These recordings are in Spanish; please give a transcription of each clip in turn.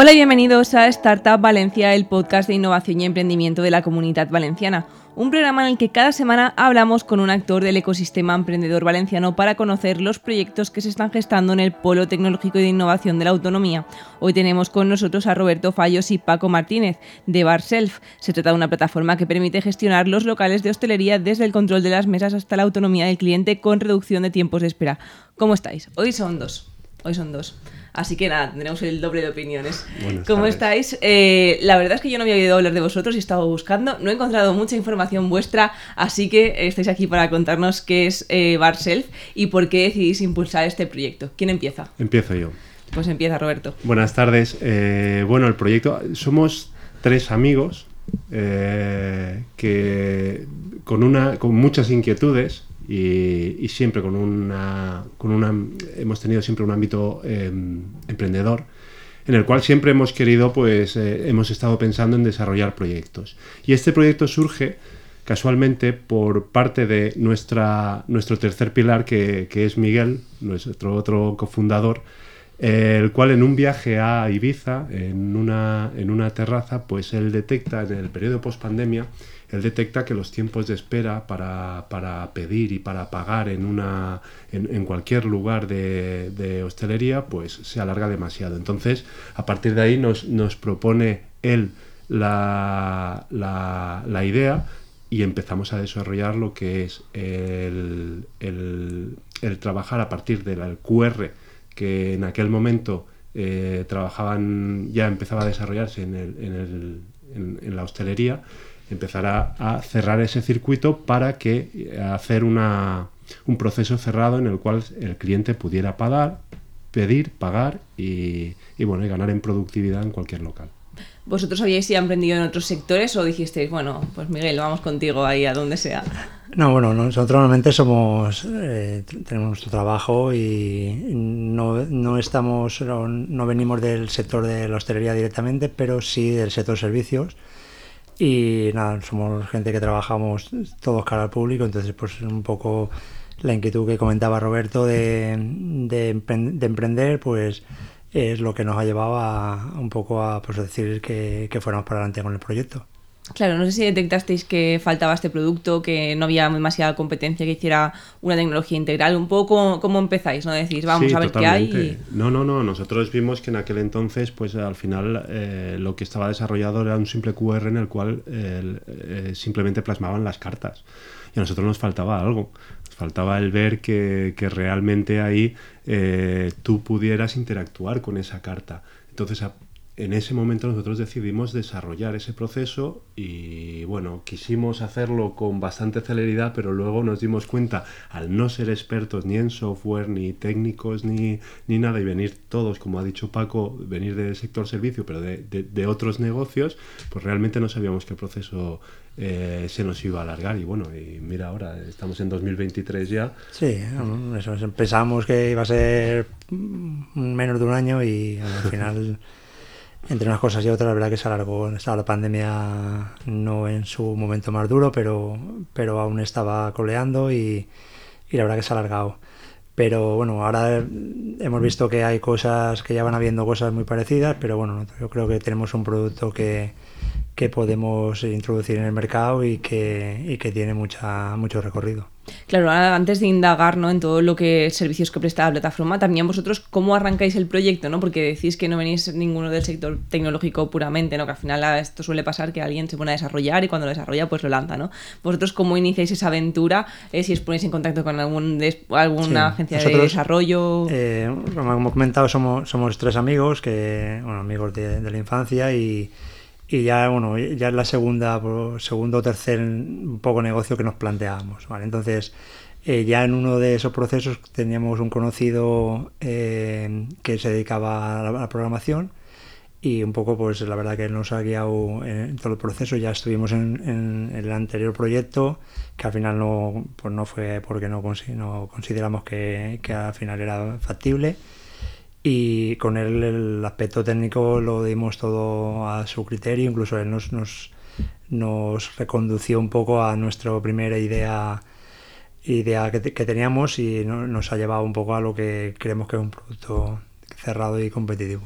Hola y bienvenidos a Startup Valencia, el podcast de innovación y emprendimiento de la comunidad valenciana un programa en el que cada semana hablamos con un actor del ecosistema emprendedor valenciano para conocer los proyectos que se están gestando en el Polo Tecnológico y de Innovación de la Autonomía. Hoy tenemos con nosotros a Roberto Fallos y Paco Martínez de Barself. Se trata de una plataforma que permite gestionar los locales de hostelería desde el control de las mesas hasta la autonomía del cliente con reducción de tiempos de espera. ¿Cómo estáis? Hoy son dos. Hoy son dos. Así que nada, tendremos el doble de opiniones. ¿Cómo estáis? Eh, la verdad es que yo no había oído hablar de vosotros y he estado buscando. No he encontrado mucha información vuestra, así que estáis aquí para contarnos qué es eh, Barself y por qué decidís impulsar este proyecto. ¿Quién empieza? Empiezo yo. Pues empieza Roberto. Buenas tardes. Eh, bueno, el proyecto, somos tres amigos que con, una, con muchas inquietudes y, siempre con una, hemos tenido siempre un ámbito em, emprendedor en el cual siempre hemos querido, pues eh, hemos estado pensando en desarrollar proyectos. Y este proyecto surge casualmente por parte de nuestra, nuestro tercer pilar, que, es Miguel, nuestro otro cofundador, el cual en un viaje a Ibiza, en una, en una terraza, pues él detecta en el periodo post pandemia él detecta que los tiempos de espera para, para pedir y para pagar en, una, en, cualquier lugar de, hostelería pues se alarga demasiado. Entonces, a partir de ahí nos, nos propone él la, la, idea y empezamos a desarrollar lo que es el, el, el trabajar a partir del QR que en aquel momento eh, trabajaban, ya empezaba a desarrollarse en, el, en, en la hostelería empezar a, cerrar ese circuito para que eh, hacer una, un proceso cerrado en el cual el cliente pudiera pagar, pedir, pagar y, bueno, y ganar en productividad en cualquier local. ¿Vosotros habíais ya emprendido en otros sectores o dijisteis, bueno, pues Miguel, vamos contigo ahí a donde sea? No, bueno, nosotros normalmente somos, eh, tenemos nuestro trabajo y no, no estamos, no, no, venimos del sector de la hostelería directamente, pero sí del sector servicios y nada, somos gente que trabajamos todos cara al público, entonces pues un poco la inquietud que comentaba Roberto de, de, emprender, pues es lo que nos ha llevado a, un poco a pues, decir que, que fuéramos para adelante con el proyecto. Claro, no sé si detectasteis que faltaba este producto, que no había demasiada competencia que hiciera una tecnología integral. Un poco cómo empezáis, ¿no? Decís, vamos a ver qué hay. No, no, no. Nosotros vimos que en aquel entonces, pues al final eh, lo que estaba desarrollado era un simple QR en el cual eh, simplemente plasmaban las cartas. Y a nosotros nos faltaba algo. Nos faltaba el ver que, que realmente ahí eh, tú pudieras interactuar con esa carta. Entonces, en ese momento nosotros decidimos desarrollar ese proceso y bueno, quisimos hacerlo con bastante celeridad, pero luego nos dimos cuenta, al no ser expertos ni en software, ni técnicos, ni, ni nada, y venir todos, como ha dicho Paco, venir del sector servicio, pero de, de, otros negocios, pues realmente no sabíamos que el proceso eh, se nos iba a alargar. Y bueno, y mira ahora, estamos en 2023 ya. Sí, eso, pensamos que iba a ser menos de un año y al final entre unas cosas y otras, la verdad que se alargó. Estaba la pandemia no en su momento más duro, pero, pero aún estaba coleando y, y la verdad que se ha alargado. Pero bueno, ahora hemos visto que hay cosas, que ya van habiendo cosas muy parecidas, pero bueno, yo creo que tenemos un producto que, que podemos introducir en el mercado y que, y que tiene mucha, mucho recorrido. Claro, antes de indagar ¿no? en todo lo que servicios que presta la plataforma, también vosotros cómo arrancáis el proyecto, ¿no? Porque decís que no venís ninguno del sector tecnológico puramente, ¿no? Que al final esto suele pasar que alguien se pone a desarrollar y cuando lo desarrolla pues lo lanza, ¿no? Vosotros cómo iniciáis esa aventura, eh, si os ponéis en contacto con algún alguna agencia de desarrollo. Eh, como he comentado, somos, somos tres amigos que, bueno, amigos de la infancia y y ya bueno ya es la segunda segundo o tercer un poco negocio que nos planteábamos entonces eh, ya en uno de esos procesos teníamos un conocido eh, que se dedicaba a la, programación y un poco pues la verdad que nos ha guiado en todo el proceso. Ya estuvimos en, el anterior proyecto que al final no pues no fue porque no, no consideramos que, que al final era factible y con él el aspecto técnico lo dimos todo a su criterio, incluso él nos, nos, nos recondució un poco a nuestra primera idea idea que, que teníamos y no- nos ha llevado un poco a lo que creemos que es un producto cerrado y competitivo.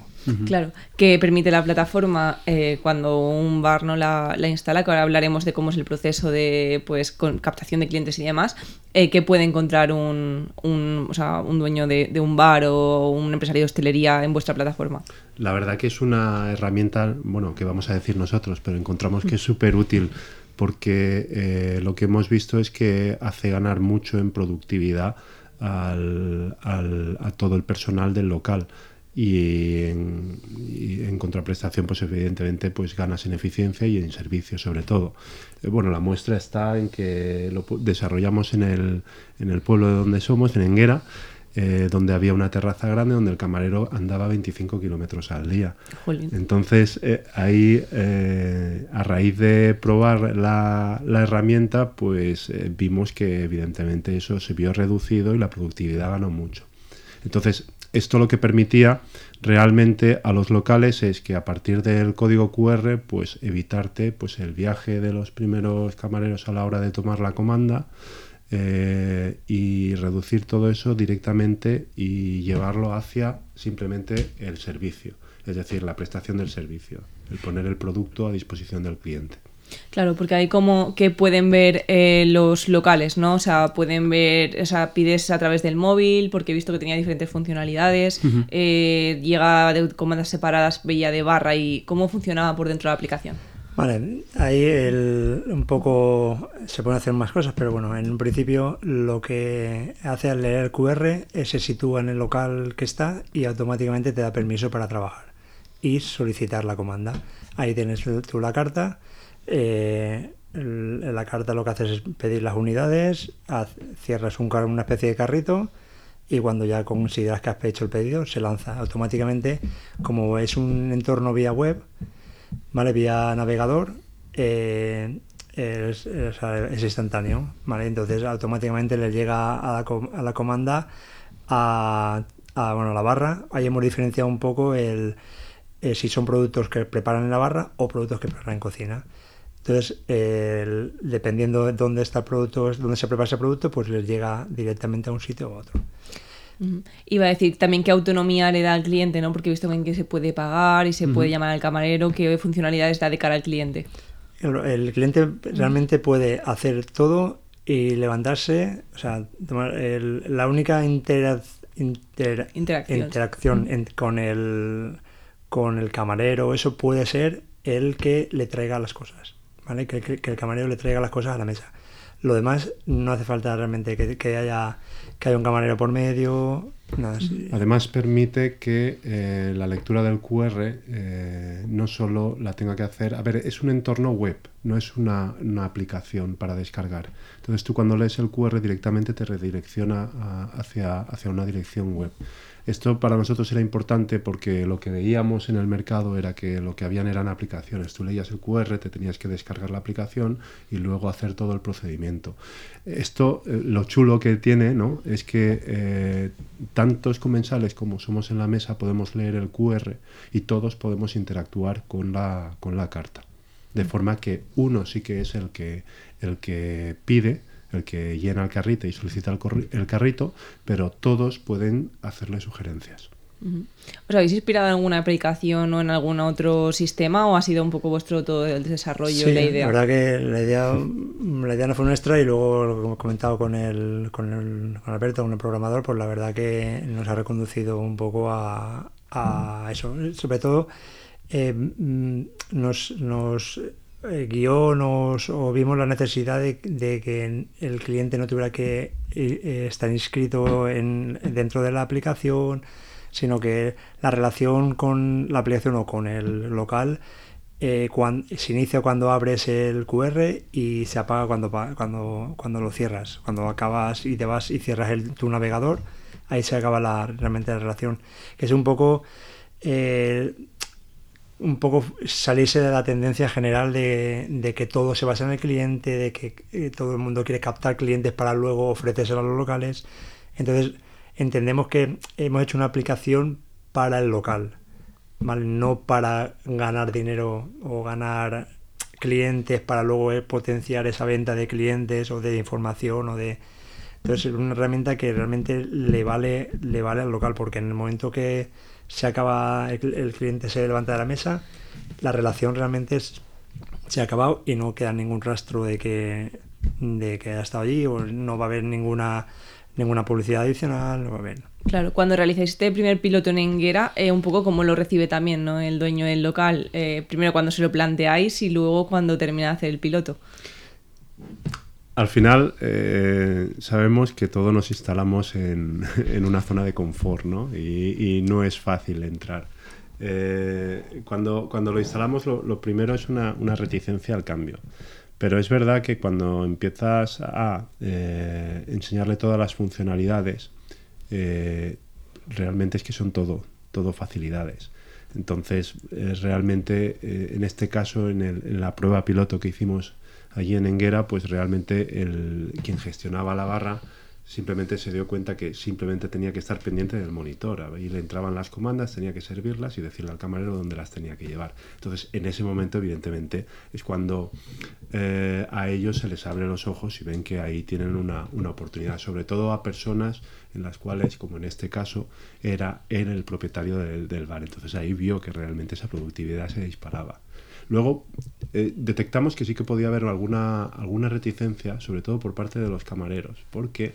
Claro, que permite la plataforma eh, cuando un bar no la, la instala, que ahora hablaremos de cómo es el proceso de pues con captación de clientes y demás, eh, que puede encontrar un, un, o sea, un dueño de, de un bar o un empresario de hostelería en vuestra plataforma. La verdad que es una herramienta, bueno, que vamos a decir nosotros, pero encontramos que es súper útil porque eh, lo que hemos visto es que hace ganar mucho en productividad al- al- a todo el personal del local. Y en, y en contraprestación, pues evidentemente, pues ganas en eficiencia y en servicio, sobre todo. Eh, bueno, la muestra está en que lo desarrollamos en el, en el pueblo de donde somos, en Enguera, eh, donde había una terraza grande donde el camarero andaba 25 kilómetros al día. Jolín. Entonces, eh, ahí, eh, a raíz de probar la, la herramienta, pues eh, vimos que evidentemente eso se vio reducido y la productividad ganó mucho. Entonces, esto lo que permitía realmente a los locales es que a partir del código QR, pues evitarte pues, el viaje de los primeros camareros a la hora de tomar la comanda eh, y reducir todo eso directamente y llevarlo hacia simplemente el servicio, es decir, la prestación del servicio, el poner el producto a disposición del cliente. Claro, porque hay como que pueden ver eh, los locales, ¿no? O sea, pueden ver, o sea, pides a través del móvil, porque he visto que tenía diferentes funcionalidades, eh, llega de comandas separadas, veía de barra y cómo funcionaba por dentro de la aplicación. Vale, ahí el- un poco se pueden hacer más cosas, pero bueno, en un principio lo que hace al leer el QR es se sitúa en el local que está y automáticamente te da permiso para trabajar y solicitar la comanda. Ahí tienes tú la carta. eh, la carta lo que haces es pedir las unidades, cierras un, una especie de carrito y cuando ya consideras que has hecho el pedido se lanza automáticamente. Como es un entorno vía web, ¿vale? Vía navegador, eh, es, instantáneo, ¿vale? Entonces automáticamente le llega a la, a la comanda a, a, bueno, a la barra. Ahí hemos diferenciado un poco el, eh, si son productos que preparan en la barra o productos que preparan en cocina. Entonces, dependiendo de dónde está el producto, dónde se prepara ese producto, pues les llega directamente a un sitio u otro. Iba a decir también qué autonomía le da al cliente, ¿no? Porque he visto bien que se puede pagar y se puede llamar al camarero, qué funcionalidades da de cara al cliente. El, el cliente realmente puede hacer todo y levantarse, o sea, el- la única intera- inter- Interacción. interacción en- con, el, con el camarero, eso puede ser el que le traiga las cosas, ¿vale? Que, que- que el camarero le traiga las cosas a la mesa. Lo demás no hace falta realmente que, que haya, que haya un camarero por medio, nada así. Además permite que eh, la lectura del QR eh, no solo la tenga que hacer, a ver, es un entorno web, no es una, una aplicación para descargar. Entonces tú cuando lees el QR directamente te redirecciona a- hacia, hacia una dirección web. Esto para nosotros era importante porque lo que veíamos en el mercado era que lo que habían eran aplicaciones. Tú leías el QR, te tenías que descargar la aplicación y luego hacer todo el procedimiento. Esto, eh, lo chulo que tiene, ¿no? Es que eh, tantos comensales como somos en la mesa podemos leer el QR y todos podemos interactuar con la, con la carta. De forma que uno sí que es el que, el que pide, el que llena el carrito y solicita el, carrito, pero todos pueden hacerle sugerencias. ¿Os habéis inspirado en alguna aplicación o en algún otro sistema o ha sido un poco vuestro todo el desarrollo y la idea? La verdad que la idea, la idea no fue nuestra y luego lo que hemos comentado con el, con el con Alberto, con el programador, pues la verdad que nos ha reconducido un poco a, a eso. Sobre todo eh, mm, nos, nos eh, guió nos, o vimos la necesidad de, de que el cliente no tuviera que eh, estar inscrito en, dentro de la aplicación, sino que la relación con la aplicación o con el local eh, cuan- se inicia cuando abres el QR y se apaga cuando, cuando, cuando lo cierras. Cuando acabas y te vas y cierras el- tu navegador, ahí se acaba la, realmente la relación. Que es un poco, eh, un poco salirse de la tendencia general de, de que todo se basa en el cliente, de que eh, todo el mundo quiere captar clientes para luego ofrecérselo a los locales. Entonces, entendemos que hemos hecho una aplicación para el local. ¿vale? No para ganar dinero o ganar clientes para luego eh, potenciar esa venta de clientes o de información o de, Entonces es una herramienta que realmente le vale, le vale al local, porque en el momento que se acaba, el, cliente se levanta de la mesa, la relación realmente se ha acabado y no queda ningún rastro de que, de que ha estado allí o no va a haber ninguna ninguna publicidad adicional, no va a haber. Claro, cuando realizáis este primer piloto en Enguera, eh, un poco como lo recibe también ¿no? el dueño del local, eh, primero cuando se lo planteáis y luego cuando termina de hacer el piloto. Al final eh, sabemos que todos nos instalamos en, una zona de confort ¿no? Y, no es fácil entrar. cuando, cuando lo instalamos lo, primero es una, una reticencia al cambio. Pero es verdad que cuando empiezas a eh, enseñarle todas las funcionalidades, eh, realmente es que son todo, todo facilidades. Entonces, realmente, eh, en este caso, en, en, la prueba piloto que hicimos allí en Enguera, pues realmente el, quien gestionaba la barra simplemente se dio cuenta que simplemente tenía que estar pendiente del monitor. Ahí le entraban las comandas, tenía que servirlas y decirle al camarero dónde las tenía que llevar. Entonces, en ese momento, evidentemente, es cuando eh, a ellos se les abre los ojos y ven que ahí tienen una, una, oportunidad, sobre todo a personas en las cuales, como en este caso, era él el propietario del bar. Entonces ahí vio que realmente esa productividad se disparaba. Luego eh, detectamos que sí que podía haber alguna, alguna reticencia, sobre todo por parte de los camareros, porque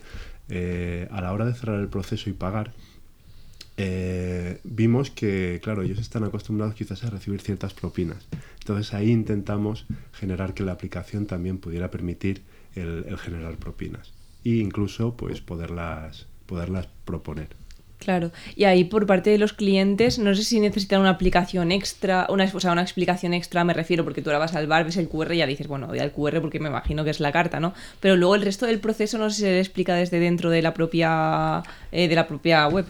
eh, a la hora de cerrar el proceso y pagar, eh, vimos que, claro, ellos están acostumbrados quizás a recibir ciertas propinas. Entonces ahí intentamos generar que la aplicación también pudiera permitir el, generar propinas e incluso pues poderlas, poderlas proponer. Claro, y ahí por parte de los clientes, no sé si necesitan una aplicación extra, una, o sea, una explicación extra, me refiero, porque tú ahora vas al bar, ves el QR y ya dices, bueno, voy al QR porque me imagino que es la carta, ¿no? Pero luego el resto del proceso no sé si se le explica desde dentro de la propia, eh, de la propia web.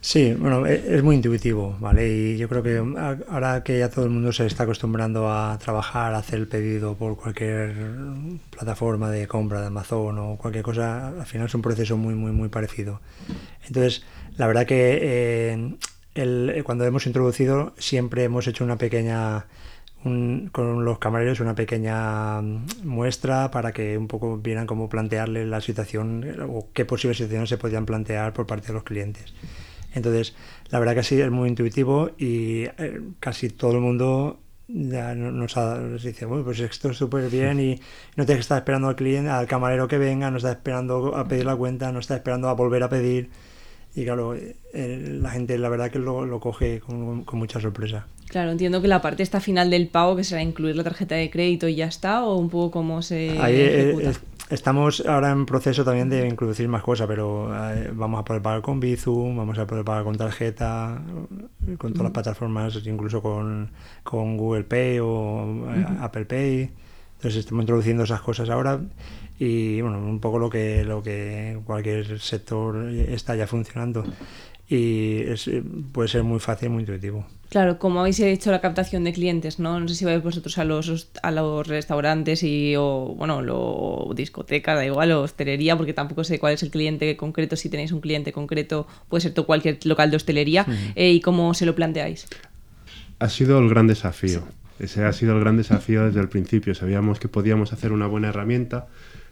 Sí, bueno, e, es muy intuitivo, ¿vale? Y yo creo que ahora que ya todo el mundo se está acostumbrando a trabajar, a hacer el pedido por cualquier plataforma de compra de Amazon o cualquier cosa, al final es un proceso muy, muy, muy parecido. Entonces, la verdad que eh, el, cuando hemos introducido siempre hemos hecho una pequeña con los camareros una pequeña muestra para que un poco vieran cómo plantearle la situación o qué posibles situaciones se podían plantear por parte de los clientes. Entonces, la verdad que sí es muy intuitivo y eh, casi todo el mundo ya nos, dice, bueno, pues esto es súper bien y no tienes que estar esperando al cliente, al camarero que venga, no está esperando a pedir la cuenta, no está esperando a volver a pedir. Y claro, eh, la gente la verdad que lo, lo coge con, mucha sorpresa. Claro, entiendo que la parte esta final del pago, que será incluir la tarjeta de crédito y ya está, o un poco cómo se Ahí eh, estamos ahora en proceso también de introducir más cosas, pero eh, vamos a poder pagar con Bizum, vamos a poder pagar con tarjeta, con todas las plataformas, incluso con, con Google Pay o Apple Pay. Entonces estamos introduciendo esas cosas ahora y bueno, un poco lo que, lo que cualquier sector está ya funcionando y puede ser muy fácil, muy intuitivo. Claro, como habéis hecho la captación de clientes, ¿no? No sé si vais vosotros a los, a los restaurantes y, o, bueno, lo, discoteca, da igual, o hostelería, porque tampoco sé cuál es el cliente concreto, si tenéis un cliente concreto, puede ser todo cualquier local de hostelería, eh, y cómo se lo planteáis. Ha sido el gran desafío. Ese ha sido el gran desafío desde el principio. Sabíamos que podíamos hacer una buena herramienta,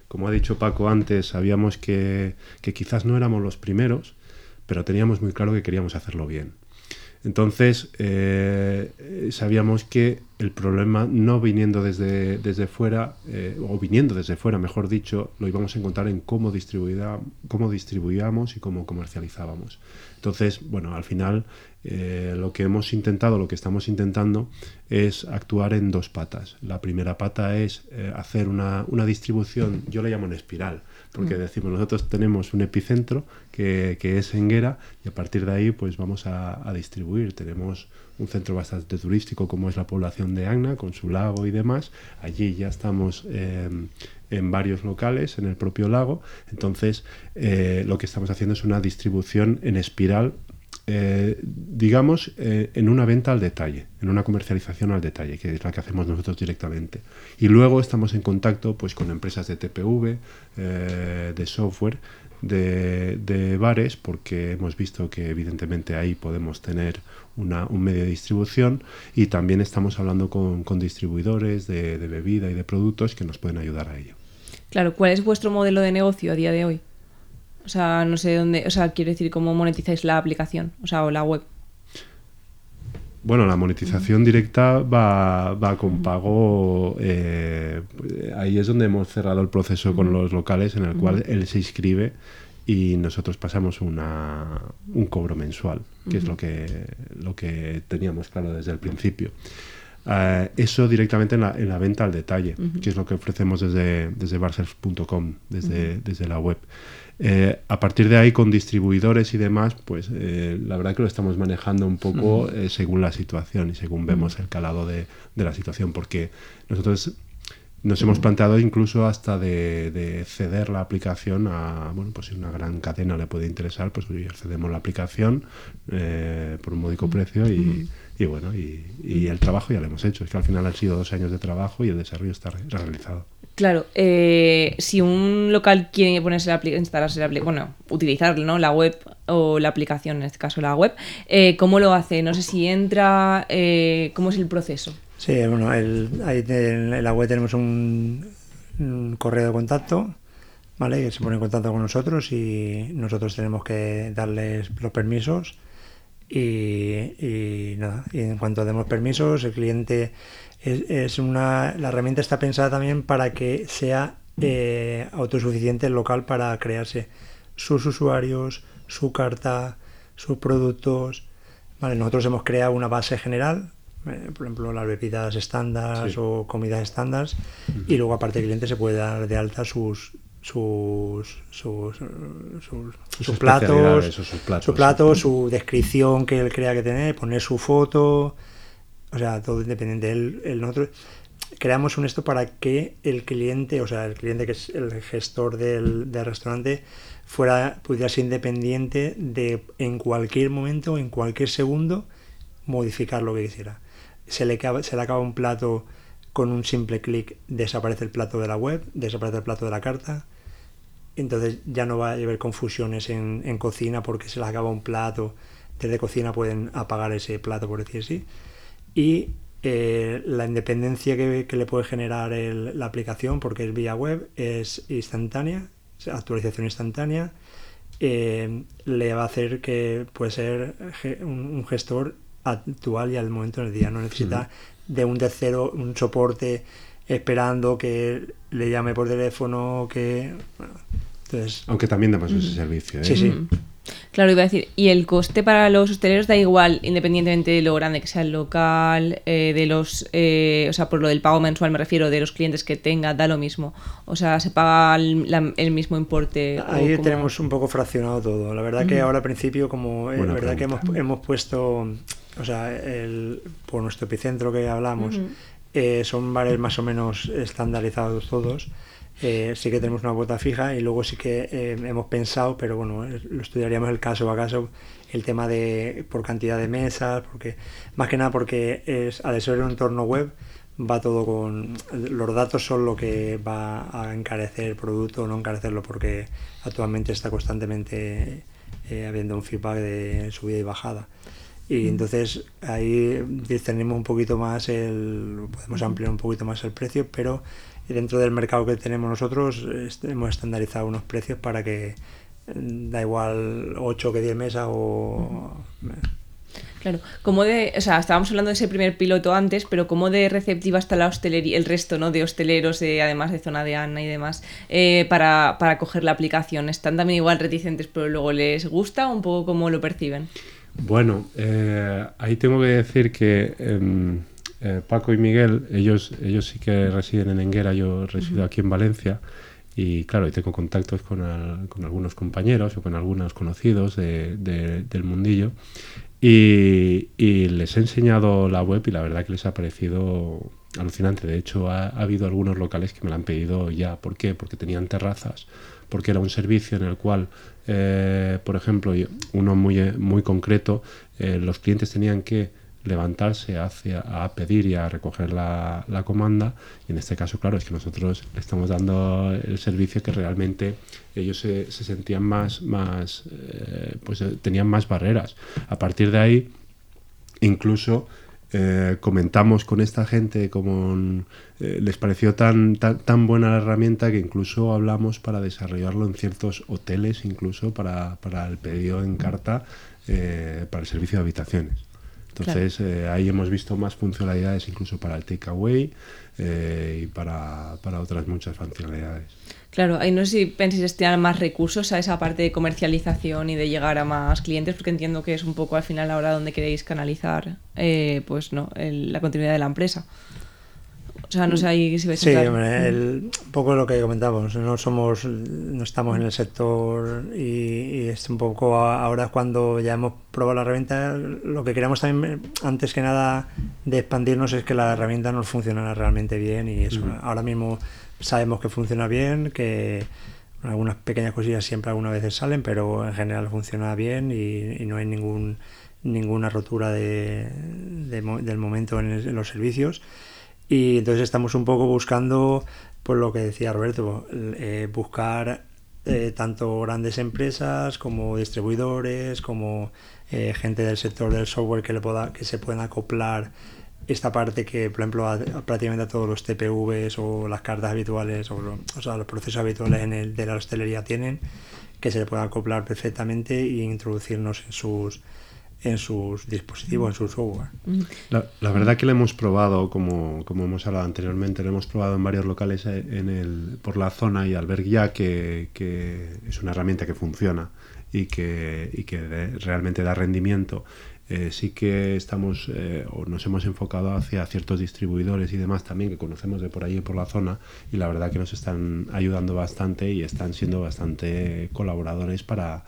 como ha dicho Paco antes, sabíamos que, quizás no éramos los primeros, pero teníamos muy claro que queríamos hacerlo bien. Entonces, eh, sabíamos que el problema no viniendo desde, desde fuera, eh, o viniendo desde fuera, mejor dicho, lo íbamos a encontrar en cómo, cómo distribuíamos y cómo comercializábamos. Entonces, bueno, al final eh, lo que hemos intentado, lo que estamos intentando es actuar en dos patas. La primera pata es hacer una, distribución, yo le llamo en espiral, porque mm. decimos, nosotros tenemos un epicentro que, es Enguera y a partir de ahí pues vamos a, distribuir. Tenemos un centro bastante turístico como es la población de Agna, con su lago y demás. Allí ya estamos em, en varios locales en el propio lago. Entonces, eh, lo que estamos haciendo es una distribución en espiral eh, digamos, eh, en una venta al detalle, en una comercialización al detalle, que es la que hacemos nosotros directamente. Y luego estamos en contacto pues, con empresas de TPV, eh, de software, de, bares, porque hemos visto que evidentemente ahí podemos tener una, un medio de distribución y también estamos hablando con, distribuidores de, de bebida y de productos que nos pueden ayudar a ello. Claro, ¿cuál es vuestro modelo de negocio a día de hoy? O sea, no sé dónde, o sea, quiero decir, cómo monetizáis la aplicación, o sea, o la web. Bueno, la monetización directa va, va con pago. eh, ahí es donde hemos cerrado el proceso con los locales, en el cual él se inscribe y nosotros pasamos una, un cobro mensual, que es lo que, lo que teníamos claro desde el principio. Eh, eso directamente en la, en la venta al detalle, que es lo que ofrecemos desde, desde barcelf.com, desde, desde la web. Eh, a partir de ahí, con distribuidores y demás, pues eh, la verdad que lo estamos manejando un poco eh, según la situación y según vemos el calado de, de la situación, porque nosotros nos hemos planteado incluso hasta de, de ceder la aplicación a, bueno, pues si una gran cadena le puede interesar, pues oye, cedemos la aplicación eh, por un módico precio y, y bueno, y, y el trabajo ya lo hemos hecho. Es que al final han sido dos años de trabajo y el desarrollo está re- realizado. Claro, eh, si un local quiere ponerse la instalarse la bueno, utilizar ¿no? la web o la aplicación, en este caso la web, eh, ¿cómo lo hace? No sé si entra, eh, ¿cómo es el proceso? Sí, bueno, el- ahí en la web tenemos un, un correo de contacto, ¿vale? Que se pone en contacto con nosotros y nosotros tenemos que darles los permisos y, y nada, y en cuanto demos permisos, el cliente es, es una, la herramienta está pensada también para que sea eh, autosuficiente el local para crearse sus usuarios, su carta, sus productos. Vale, nosotros hemos creado una base general, eh, por ejemplo, las bebidas estándar Sí. o comidas estándar, y luego aparte el cliente se puede dar de alta sus sus sus, sus, platos, sus platos, su plato, su descripción que él crea que tener, poner su foto, o sea, todo independiente. Él, él- nosotros creamos un esto para que el cliente, o sea, el cliente que es el gestor del, del restaurante, fuera, pudiera ser independiente de en cualquier momento, en cualquier segundo, modificar lo que quisiera. Se le, acaba, se le acaba un plato con un simple clic, desaparece el plato de la web, desaparece el plato de la carta. Entonces ya no va a haber confusiones en, en cocina porque se les acaba un plato. Desde cocina pueden apagar ese plato, por decir así. Y eh, la independencia que, que le puede generar el- la aplicación, porque es vía web, es instantánea, actualización instantánea. eh, le va a hacer que puede ser un, un gestor actual y al momento del día. No necesita de un tercero, un soporte esperando que le llame por teléfono, que... bueno, entonces, Aunque también damos ese servicio. ¿eh? sí, sí. Mm. Claro, iba a decir, y el coste para los hosteleros da igual, independientemente de lo grande que sea el local, eh, de los, eh, o sea, por lo del pago mensual me refiero, de los clientes que tenga, da lo mismo. O sea, se paga el, la- el mismo importe. Ahí como- tenemos un poco fraccionado todo. La verdad que ahora al principio, como es Buena verdad que hemos, hemos puesto, o sea, el, por nuestro epicentro que hablamos, eh, son bares más o menos estandarizados todos. Eh, sí que tenemos una cuota fija y luego sí que eh, hemos pensado, pero bueno, lo estudiaríamos el caso a caso, el tema de por cantidad de mesas, porque más que nada porque es al ser un entorno web va todo con los datos son lo que va a encarecer el producto o no encarecerlo porque actualmente está constantemente habiendo un feedback de subida y bajada y entonces ahí discernimos un poquito más el podemos ampliar un poquito más el precio pero dentro del mercado que tenemos nosotros hemos estandarizado unos precios para que mm, da igual 8 que 10 mesas o Claro, como de, o sea, estábamos hablando de ese primer piloto antes, pero como de receptiva está la hostelería, el resto, ¿no? De hosteleros, eh, además de zona de Ana y demás, eh, para, para coger la aplicación. ¿Están también igual reticentes, pero luego les gusta un poco cómo lo perciben? Bueno, eh, ahí tengo que decir que em, eh, Paco y Miguel, ellos, ellos sí que residen en Enguera, yo resido aquí en Valencia. Y claro, y tengo contactos con, al- con algunos compañeros o con algunos conocidos de- de- del mundillo. Y, y les he enseñado la web y la verdad que les ha parecido alucinante. De hecho, ha, ha habido algunos locales que me la han pedido ya. ¿Por qué? Porque tenían terrazas, porque era un servicio en el cual, eh, por ejemplo, uno muy, eh, muy concreto, eh, los clientes tenían que levantarse hacia, a pedir y a recoger la, la comanda. Y en este caso claro es que nosotros le estamos dando el servicio que realmente ellos se, se sentían más más pues tenían más barreras. A partir de ahí incluso eh, comentamos con esta gente como eh, les pareció tan, tan, buena la herramienta que incluso hablamos para desarrollarlo en ciertos hoteles, incluso para, para el pedido en carta, eh, para el servicio de habitaciones. Entonces ahí hemos visto más funcionalidades incluso para el takeaway y para, para otras muchas funcionalidades. Claro, ahí no sé si pensáis destinar más recursos a esa parte de comercialización y de llegar a más clientes, porque entiendo que es un poco al final ahora donde queréis canalizar eh, pues no, la continuidad de la empresa. O sea, no sé ahí si vais Sí, un poco lo que comentamos, no somos, no estamos en el sector y, es un poco ahora cuando ya hemos probado la herramienta, lo que queremos también, antes que nada, de expandirnos es que la herramienta nos funcione realmente bien y eso, ahora mismo sabemos que funciona bien, que algunas pequeñas cosillas siempre algunas veces salen, pero en general funciona bien y, no hay ningún ninguna rotura de, del momento en, los servicios. Y entonces estamos un poco buscando, por lo que decía Roberto, eh, buscar eh, tanto grandes empresas como distribuidores, como eh, gente del sector del software que, le pueda, que se puedan acoplar esta parte que, por ejemplo, prácticamente a todos los TPVs o las cartas habituales o, o sea, los procesos habituales en el, de la hostelería tienen, que se le puedan acoplar perfectamente e introducirnos en sus en sus dispositivos, en su software. La, la verdad que lo hemos probado, como, como, hemos hablado anteriormente, lo hemos probado en varios locales eh, en el, por la zona y al ver ya que, que es una herramienta que funciona y que, y que realmente da rendimiento eh, sí que estamos eh, o nos hemos enfocado hacia ciertos distribuidores y demás también que conocemos de por allí por la zona y la verdad que nos están ayudando bastante y están siendo bastante colaboradores para,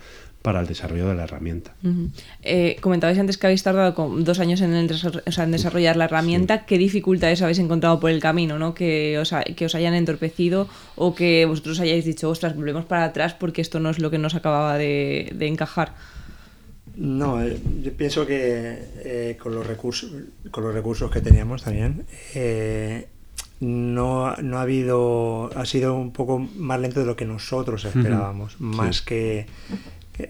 para el desarrollo de la herramienta. Eh, comentabais antes que habéis tardado dos años en, en desarrollar la herramienta. ¿Qué dificultades habéis encontrado por el camino? ¿no? Que, os que os hayan entorpecido o que vosotros hayáis dicho, ostras, volvemos para atrás porque esto no es lo que nos acababa de encajar? No, eh, yo pienso que eh, con, los recursos, con los recursos que teníamos también, eh, no, no, ha habido, ha sido un poco más lento de lo que nosotros esperábamos, más que,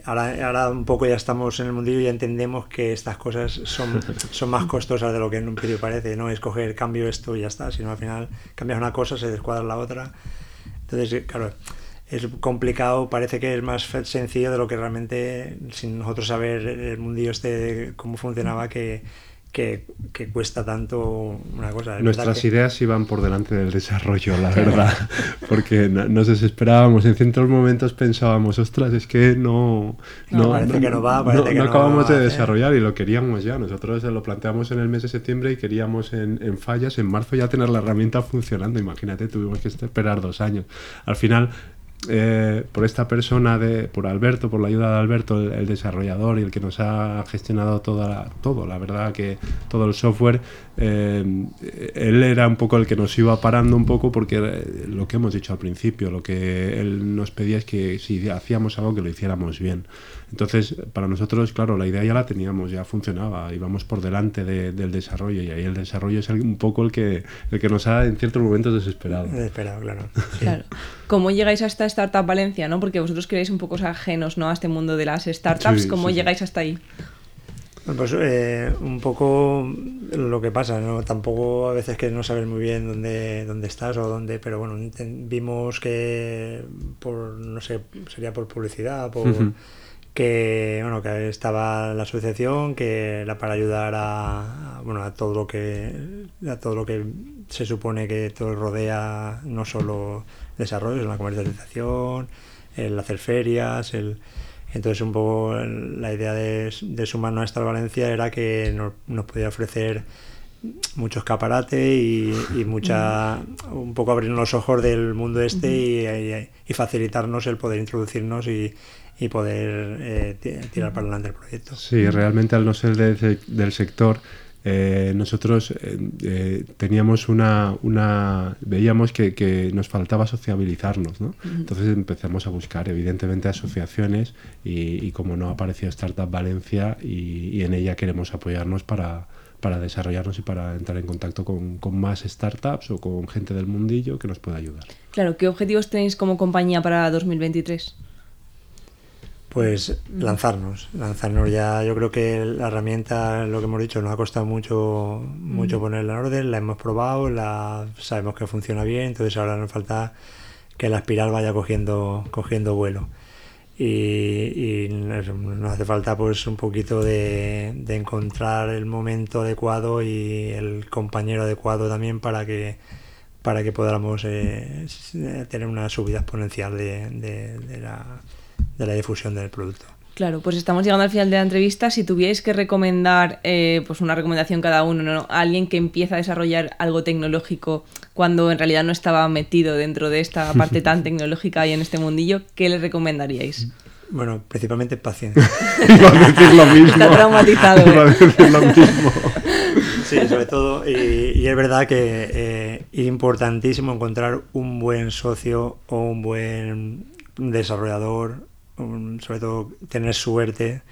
ahora, ahora, un poco ya estamos en el mundillo y ya entendemos que estas cosas son, son más costosas de lo que en un principio parece, no es coger cambio esto y ya está, sino al final cambias una cosa, se descuadra la otra. Entonces, claro, es complicado, parece que es más sencillo de lo que realmente, sin nosotros saber el mundillo este, cómo funcionaba, que, que, cuesta tanto una cosa. Nuestras ideas iban por delante del desarrollo, la verdad, porque nos desesperábamos. En ciertos momentos pensábamos, ostras, es que no. No, parece que no va, parece que no, acabamos de desarrollar y lo queríamos ya. Nosotros lo planteamos en el mes de septiembre y queríamos en, en fallas, en marzo ya tener la herramienta funcionando. Imagínate, tuvimos que esperar dos años. Al final eh, por esta persona, de, por Alberto, por la ayuda de Alberto, el, desarrollador y el que nos ha gestionado toda todo, la verdad que todo el software, eh, él era un poco el que nos iba parando un poco porque eh, lo que hemos dicho al principio, lo que él nos pedía es que si hacíamos algo que lo hiciéramos bien. Entonces, para nosotros, claro, la idea ya la teníamos, ya funcionaba, íbamos por delante del desarrollo y ahí el desarrollo es un poco el que, el que nos ha en ciertos momentos desesperado. Desesperado, claro. claro. ¿Cómo llegáis a esta Startup Valencia, no? Porque vosotros queréis un poco ajenos ¿no? a este mundo de las startups. ¿Cómo llegáis hasta ahí? Pues eh, un poco lo que pasa, ¿no? Tampoco a veces que no sabes muy bien dónde, dónde estás o dónde, pero bueno, vimos que por, no sé, sería por publicidad, por que bueno que estaba la asociación que era para ayudar a, bueno a todo lo que a todo lo que se supone que todo rodea no solo el desarrollo sino la comercialización el hacer ferias el entonces un poco la idea de, de sumarnos a esta Valencia era que nos, nos podía ofrecer mucho escaparate y, y, mucha un poco abrirnos los ojos del mundo este y, y facilitarnos el poder introducirnos y, y poder eh, tirar para adelante el proyecto. Sí, realmente al no ser del sector, eh, nosotros eh, teníamos una, una veíamos que, nos faltaba sociabilizarnos, ¿no? Entonces empezamos a buscar, evidentemente, asociaciones y, como no apareció Startup Valencia y, en ella queremos apoyarnos para, para desarrollarnos y para entrar en contacto con, con, más startups o con gente del mundillo que nos pueda ayudar. Claro, ¿qué objetivos tenéis como compañía para 2023? Pues lanzarnos, lanzarnos ya. Yo creo que la herramienta, lo que hemos dicho, nos ha costado mucho, mucho ponerla en orden. La hemos probado, la sabemos que funciona bien, entonces ahora nos falta que la espiral vaya cogiendo, cogiendo vuelo. Y, nos hace falta pues un poquito de, encontrar el momento adecuado y el compañero adecuado también para que para que podamos eh, tener una subida exponencial de, la, de la difusión del producto. Claro, pues estamos llegando al final de la entrevista. Si tuvierais que recomendar, eh, pues una recomendación cada uno, ¿no? a alguien que empieza a desarrollar algo tecnológico cuando en realidad no estaba metido dentro de esta parte tan tecnológica y en este mundillo, ¿qué le recomendaríais? Bueno, principalmente paciencia. Iba a decir lo mismo. Está traumatizado. Iba a ¿eh? decir lo mismo. Sí, sobre todo. Y, es verdad que eh, es importantísimo encontrar un buen socio o un buen desarrollador sobre todo tener suerte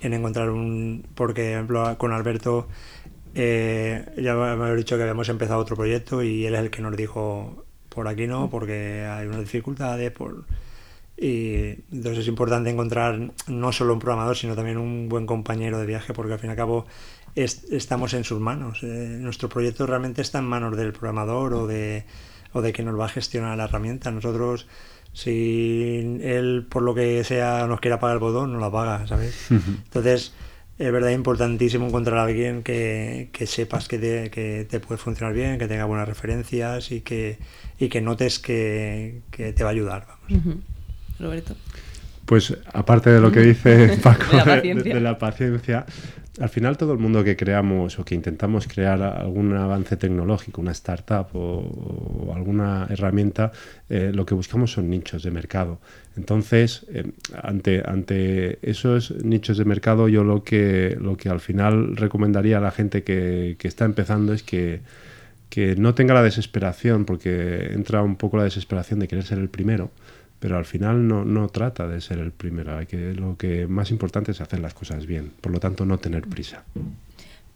en encontrar un... Porque, por ejemplo, con Alberto eh, ya me había dicho que habíamos empezado otro proyecto y él es el que nos dijo por aquí no, porque hay unas dificultades, por... Y entonces es importante encontrar no solo un programador, sino también un buen compañero de viaje, porque al fin y al cabo estamos en sus manos. Eh, nuestro proyecto realmente está en manos del programador o de, o de quien nos va a gestionar la herramienta. Nosotros si él, por lo que sea, nos quiera pagar el botón, no la paga, ¿sabes? Entonces, es verdad importantísimo encontrar a alguien que, sepas que te, que te, puede funcionar bien, que tenga buenas referencias y que, y que notes que, te va a ayudar. Roberto. Pues aparte de lo que dice Paco de, la paciencia, al final todo el mundo que creamos o que intentamos crear algún avance tecnológico, una startup o, alguna herramienta, eh, lo que buscamos son nichos de mercado. Entonces, eh, ante, esos nichos de mercado, yo lo que, lo que al final recomendaría a la gente que, que está empezando es que, que no tenga la desesperación, porque entra un poco la desesperación de querer ser el primero pero al final no, no trata de ser el primero. Hay que, lo que más importante es hacer las cosas bien, por lo tanto no tener prisa.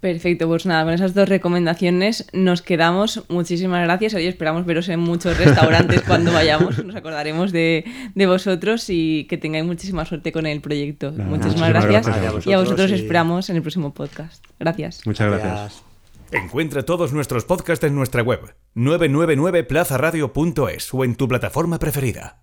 Perfecto, pues nada, con esas dos recomendaciones nos quedamos. Muchísimas gracias. Hoy esperamos veros en muchos restaurantes cuando vayamos. Nos acordaremos de, de, vosotros y que tengáis muchísima suerte con el proyecto. muchísimas, gracias. y a vosotros esperamos en el próximo podcast. Gracias. Muchas gracias. Encuentra todos nuestros podcasts en nuestra web 999plazaradio.es o en tu plataforma preferida.